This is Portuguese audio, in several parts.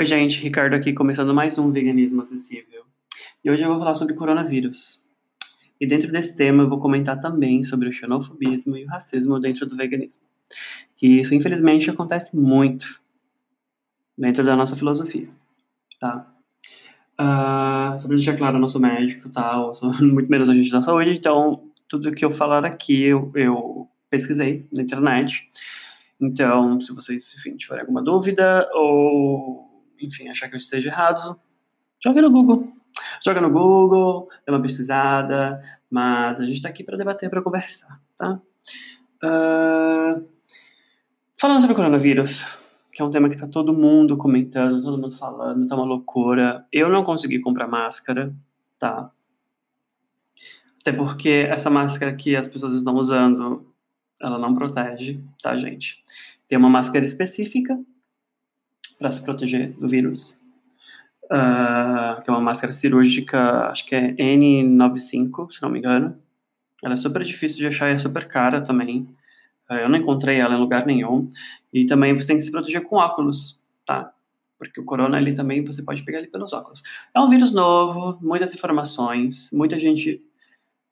Oi, gente, Ricardo aqui, começando mais um Veganismo Acessível. E hoje eu vou falar sobre coronavírus. E dentro desse tema eu vou comentar também sobre o xenofobismo e o racismo dentro do veganismo. Que isso, infelizmente, acontece muito dentro da nossa filosofia, tá? Uh, só pra deixar claro, eu não sou médico, tá? Eu sou muito menos agente da saúde, então tudo que eu falar aqui eu, eu pesquisei na internet. Então, se vocês, enfim, tiverem alguma dúvida ou enfim, achar que eu esteja errado, joga no Google. Joga no Google, dá uma pesquisada, mas a gente está aqui para debater, para conversar, tá? Uh, falando sobre coronavírus, que é um tema que está todo mundo comentando, todo mundo falando, tá uma loucura. Eu não consegui comprar máscara, tá? Até porque essa máscara que as pessoas estão usando, ela não protege, tá, gente? Tem uma máscara específica para se proteger do vírus, uh, que é uma máscara cirúrgica, acho que é N95, se não me engano. Ela é super difícil de achar e é super cara também. Uh, eu não encontrei ela em lugar nenhum. E também você tem que se proteger com óculos, tá? Porque o corona ali também você pode pegar ele pelos óculos. É um vírus novo, muitas informações, muita gente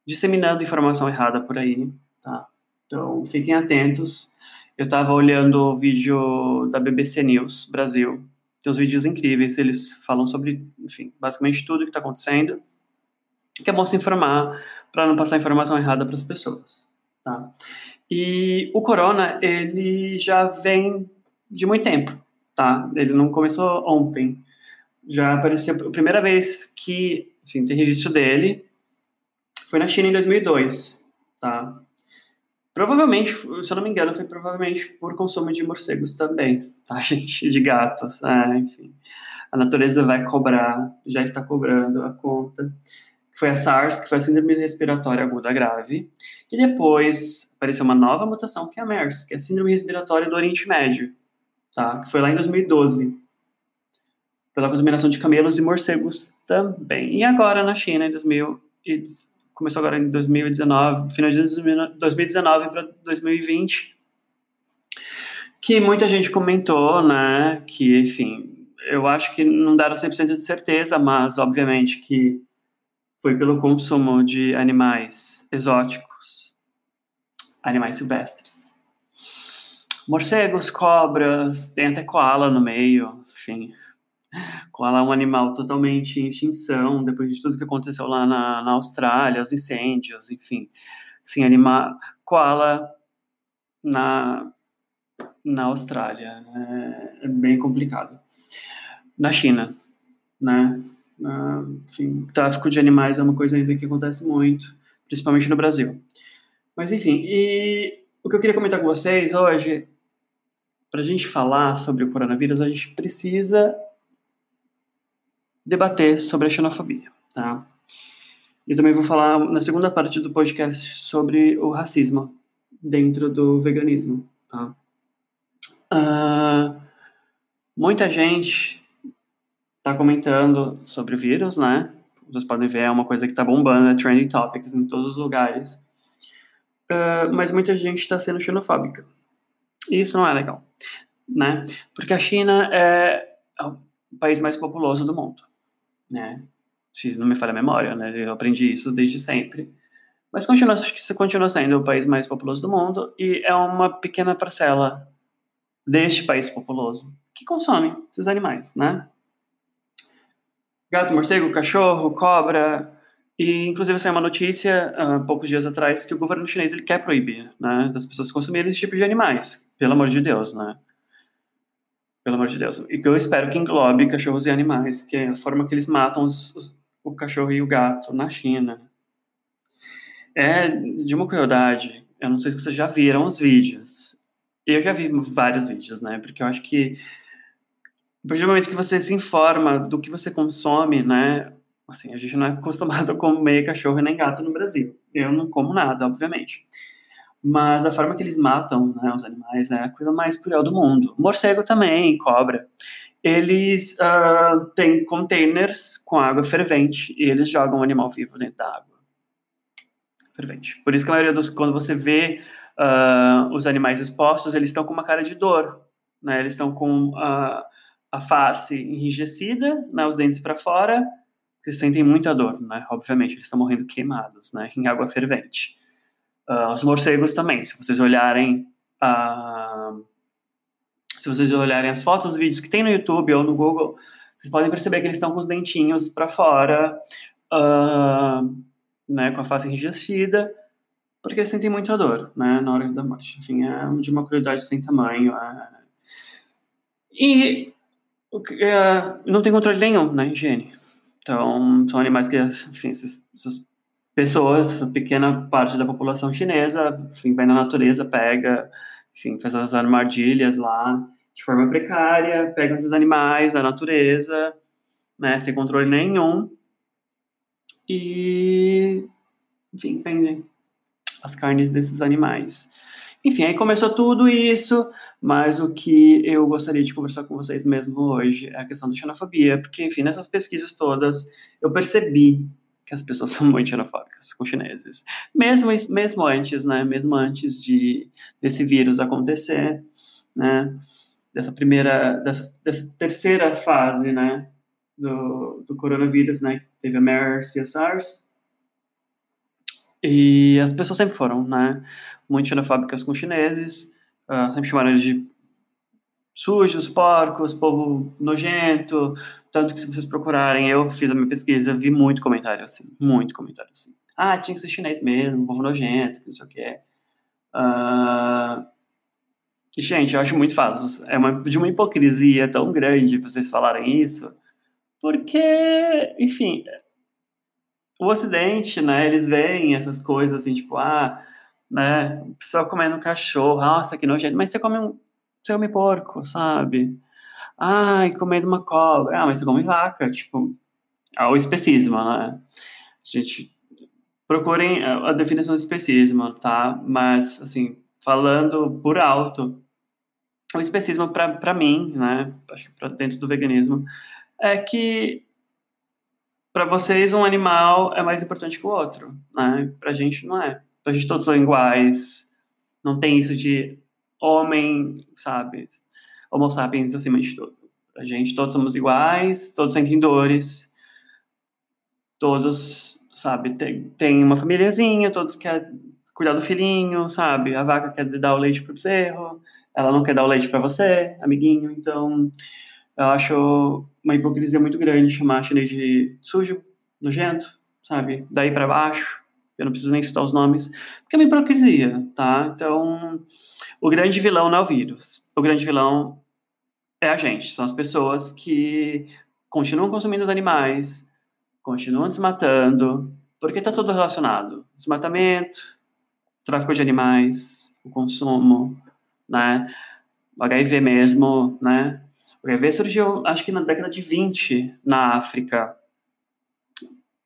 disseminando informação errada por aí, tá? Então fiquem atentos. Eu estava olhando o vídeo da BBC News Brasil. Tem uns vídeos incríveis, eles falam sobre, enfim, basicamente tudo que está acontecendo. Que é bom se informar para não passar informação errada para as pessoas, tá? E o corona, ele já vem de muito tempo, tá? Ele não começou ontem. Já apareceu a primeira vez que, enfim, tem registro dele foi na China em 2002, tá? Provavelmente, se eu não me engano, foi provavelmente por consumo de morcegos também, tá, gente? De gatos, é, enfim. A natureza vai cobrar, já está cobrando a conta. Foi a SARS, que foi a Síndrome Respiratória Aguda Grave. E depois apareceu uma nova mutação, que é a MERS, que é a Síndrome Respiratória do Oriente Médio, tá? Que foi lá em 2012. Pela contaminação de camelos e morcegos também. E agora na China, em 2018 começou agora em 2019, final de 2019 para 2020, que muita gente comentou, né, que, enfim, eu acho que não deram 100% de certeza, mas obviamente que foi pelo consumo de animais exóticos, animais silvestres. Morcegos, cobras, tem até koala no meio, enfim, Koala é um animal totalmente em extinção, depois de tudo que aconteceu lá na, na Austrália, os incêndios, enfim. Sim, anima... Koala na, na Austrália é, é bem complicado. Na China, né? Enfim, tráfico de animais é uma coisa ainda que acontece muito, principalmente no Brasil. Mas enfim, e o que eu queria comentar com vocês hoje, para a gente falar sobre o coronavírus, a gente precisa debater sobre a xenofobia, tá? E também vou falar na segunda parte do podcast sobre o racismo dentro do veganismo, tá? Uh, muita gente está comentando sobre o vírus, né? Vocês podem ver, é uma coisa que está bombando, é trending topics em todos os lugares. Uh, mas muita gente está sendo xenofóbica. E isso não é legal, né? Porque a China é o país mais populoso do mundo né? Se não me falha a memória, né? Eu aprendi isso desde sempre. Mas continua, continua sendo o país mais populoso do mundo e é uma pequena parcela deste país populoso que consome esses animais, né? Gato, morcego, cachorro, cobra, e inclusive saiu uma notícia há uh, poucos dias atrás que o governo chinês ele quer proibir, né, das pessoas consumirem esse tipo de animais, pelo amor de Deus, né? Pelo amor de Deus. E que eu espero que englobe cachorros e animais, que é a forma que eles matam os, os, o cachorro e o gato na China. É de uma crueldade. Eu não sei se vocês já viram os vídeos. Eu já vi vários vídeos, né? Porque eu acho que a partir do momento que você se informa do que você consome, né? Assim, a gente não é acostumado a comer cachorro nem gato no Brasil. Eu não como nada, obviamente. Mas a forma que eles matam né, os animais é a coisa mais cruel do mundo. Morcego também, cobra. Eles uh, têm containers com água fervente e eles jogam o animal vivo dentro da água fervente. Por isso que a maioria dos. Quando você vê uh, os animais expostos, eles estão com uma cara de dor. Né? Eles estão com uh, a face enrijecida, né, os dentes para fora, eles sentem muita dor, né? Obviamente, eles estão morrendo queimados, né? Em água fervente. Uh, os morcegos também, se vocês olharem uh, se vocês olharem as fotos, os vídeos que tem no YouTube ou no Google, vocês podem perceber que eles estão com os dentinhos para fora, uh, né, com a face enrijecida, porque eles sentem muita dor, né, na hora da morte. Enfim, é de uma crueldade sem tamanho. É... E é, não tem controle nenhum na higiene. Então, são animais que, enfim, essas, essas pessoas, pequena parte da população chinesa, enfim, vai na natureza, pega, enfim, faz as armadilhas lá de forma precária, pega esses animais da natureza, né, sem controle nenhum, e, enfim, vendem as carnes desses animais. Enfim, aí começou tudo isso, mas o que eu gostaria de conversar com vocês mesmo hoje é a questão da xenofobia, porque, enfim, nessas pesquisas todas, eu percebi que as pessoas são muito xenofóbicas com chineses. Mesmo, mesmo antes, né, mesmo antes de, desse vírus acontecer, né, dessa primeira, dessa, dessa terceira fase, né, do, do coronavírus, né, que teve a MERS e a SARS, e as pessoas sempre foram, né? Muito xenofóbicas com chineses, uh, sempre chamaram eles de sujos, porcos, povo nojento. Tanto que se vocês procurarem, eu fiz a minha pesquisa, vi muito comentário assim, muito comentário assim. Ah, tinha que ser chinês mesmo, povo nojento, que não sei o que é. Uh, e, gente, eu acho muito fácil. É uma, de uma hipocrisia tão grande vocês falarem isso, porque, enfim, o Ocidente, né, eles veem essas coisas assim, tipo, ah, né, pessoa comendo cachorro, nossa, que nojento, mas você come um, você come porco, sabe? Ai, comendo uma cobra, ah, mas você come vaca, tipo, é o especismo, né? Gente, procurem a definição de especismo, tá? Mas, assim, falando por alto, o especismo para mim, né, acho que para dentro do veganismo, é que para vocês um animal é mais importante que o outro, né? Pra gente não é. Pra gente todos são iguais. Não tem isso de homem, sabe? Homo sapiens acima de tudo. Pra gente todos somos iguais, todos sentem dores. Todos, sabe, tem, tem uma famíliazinha, todos querem cuidar do filhinho, sabe? A vaca quer dar o leite pro bezerro, ela não quer dar o leite para você, amiguinho, então eu acho uma hipocrisia muito grande chamar chinês de sujo, nojento, sabe? Daí para baixo. Eu não preciso nem citar os nomes, porque é uma hipocrisia, tá? Então, o grande vilão não é o vírus. O grande vilão é a gente, são as pessoas que continuam consumindo os animais, continuam desmatando, porque está tudo relacionado. Desmatamento, tráfico de animais, o consumo, né? O HIV mesmo, né? O HIV surgiu, acho que na década de 20, na África.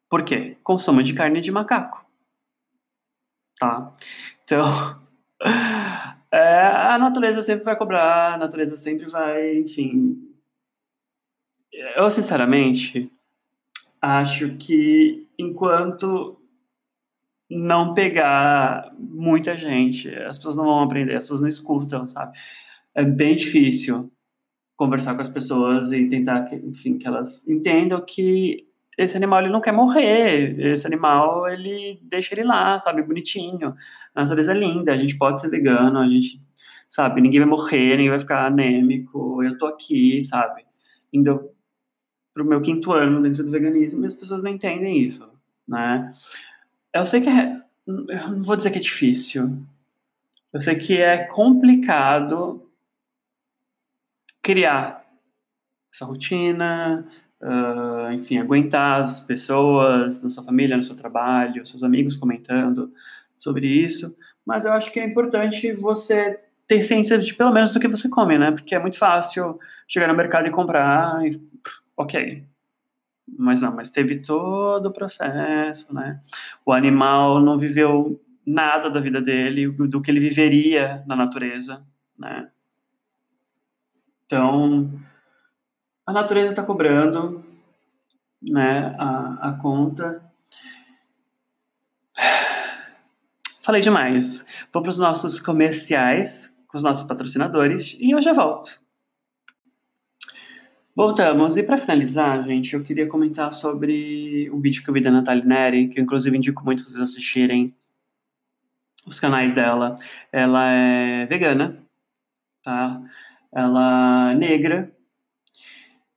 Por quê? Consumo de carne de macaco. Tá? Então, é, a natureza sempre vai cobrar, a natureza sempre vai, enfim. Eu, sinceramente, acho que enquanto não pegar muita gente, as pessoas não vão aprender, as pessoas não escutam, sabe? É bem difícil conversar com as pessoas e tentar que, enfim, que elas entendam que esse animal ele não quer morrer, esse animal ele deixa ele lá, sabe, bonitinho. A natureza é linda, a gente pode ser vegano, a gente, sabe, ninguém vai morrer, ninguém vai ficar anêmico, eu tô aqui, sabe, indo pro meu quinto ano dentro do veganismo e as pessoas não entendem isso, né? Eu sei que é, eu não vou dizer que é difícil, eu sei que é complicado criar essa rotina, uh, enfim, aguentar as pessoas na sua família, no seu trabalho, seus amigos comentando sobre isso. Mas eu acho que é importante você ter ciência de pelo menos do que você come, né? Porque é muito fácil chegar no mercado e comprar e ok. Mas não, mas teve todo o processo, né? O animal não viveu nada da vida dele, do que ele viveria na natureza, né? Então, a natureza está cobrando né, a, a conta. Falei demais. Vou para os nossos comerciais com os nossos patrocinadores e eu já volto. Voltamos. E para finalizar, gente, eu queria comentar sobre um vídeo que eu vi da Natália Neri, que eu inclusive indico muito vocês assistirem os canais dela. Ela é vegana, tá? Ela é negra.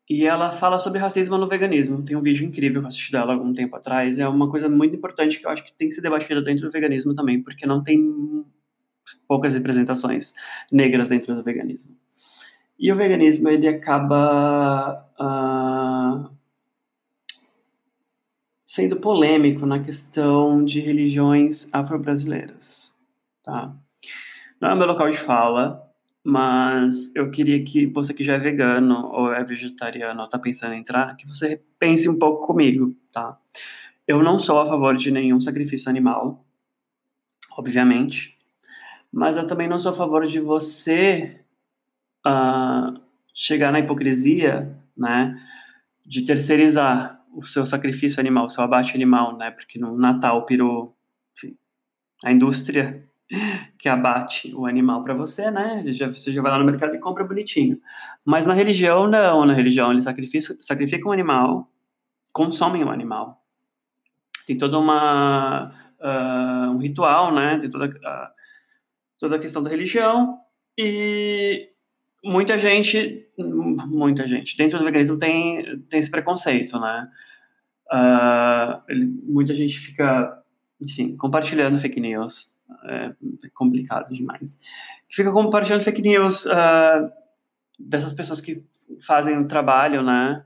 E ela fala sobre racismo no veganismo. Tem um vídeo incrível que eu assisti dela algum tempo atrás. É uma coisa muito importante que eu acho que tem que ser debatida dentro do veganismo também, porque não tem poucas representações negras dentro do veganismo. E o veganismo, ele acaba uh, sendo polêmico na questão de religiões afro-brasileiras, tá? Não é o meu local de fala, mas eu queria que você que já é vegano ou é vegetariano ou tá pensando em entrar, que você pense um pouco comigo, tá? Eu não sou a favor de nenhum sacrifício animal, obviamente, mas eu também não sou a favor de você uh, chegar na hipocrisia, né, de terceirizar o seu sacrifício animal, o seu abate animal, né, porque no Natal pirou enfim, a indústria que abate o animal para você, né, você já vai lá no mercado e compra bonitinho. Mas na religião, não, na religião eles sacrificam, sacrificam o animal, consomem o animal. Tem toda uma, uh, um ritual, né, tem toda, uh, toda a questão da religião, e muita gente, muita gente, dentro do veganismo tem, tem esse preconceito, né? Uh, ele, muita gente fica, enfim, compartilhando fake news. É, complicado demais. Fica compartilhando fake news uh, dessas pessoas que fazem o trabalho, né?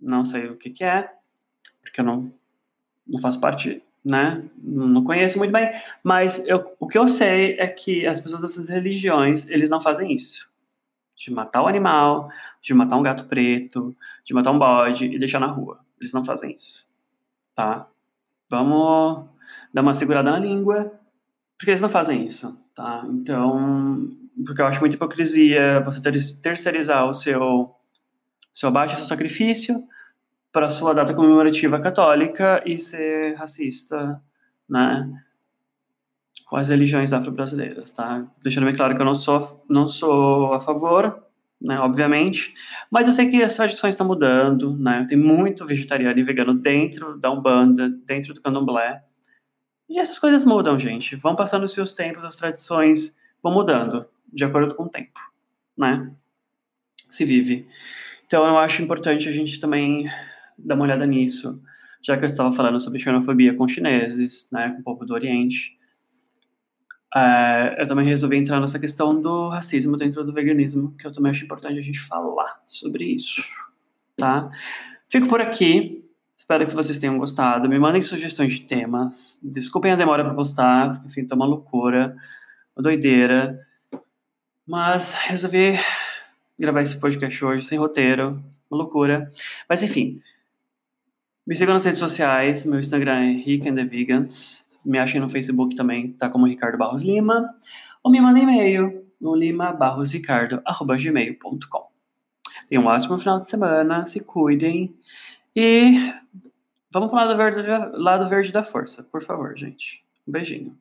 Não sei o que, que é, porque eu não, não faço parte, né? Não conheço muito bem, mas eu, o que eu sei é que as pessoas dessas religiões, eles não fazem isso de matar o animal, de matar um gato preto, de matar um bode e deixar na rua. Eles não fazem isso, tá? Vamos dar uma segurada na língua, porque eles não fazem isso, tá? Então, porque eu acho muita hipocrisia você terceirizar o seu, seu abaixo, seu sacrifício para sua data comemorativa católica e ser racista, né? com as religiões afro-brasileiras, tá? Deixando bem claro que eu não sou, não sou a favor, né, obviamente, mas eu sei que as tradições estão mudando, né? Tem muito vegetariano e vegano dentro da Umbanda, dentro do Candomblé. E essas coisas mudam, gente. Vão passando os seus tempos, as tradições vão mudando de acordo com o tempo, né? Se vive. Então eu acho importante a gente também dar uma olhada nisso, já que eu estava falando sobre xenofobia com chineses, né, com o povo do Oriente. É, eu também resolvi entrar nessa questão do racismo dentro do veganismo, que eu também acho importante a gente falar sobre isso, tá? Fico por aqui. Espero que vocês tenham gostado. Me mandem sugestões de temas. Desculpem a demora para postar, porque enfim, tá uma loucura, uma doideira. But resolvi gravar esse podcast hoje sem roteiro, uma loucura. Mas enfim, me sigam nas redes sociais. Meu Instagram é Rick and the Vegans. Me achem no Facebook também, tá como Ricardo Barros Lima. Ou me mandem e-mail no limabarrosricardo.gmail.com. Tenham um ótimo final de semana, se cuidem e vamos para o lado verde, lado verde da força, por favor, gente. Um beijinho.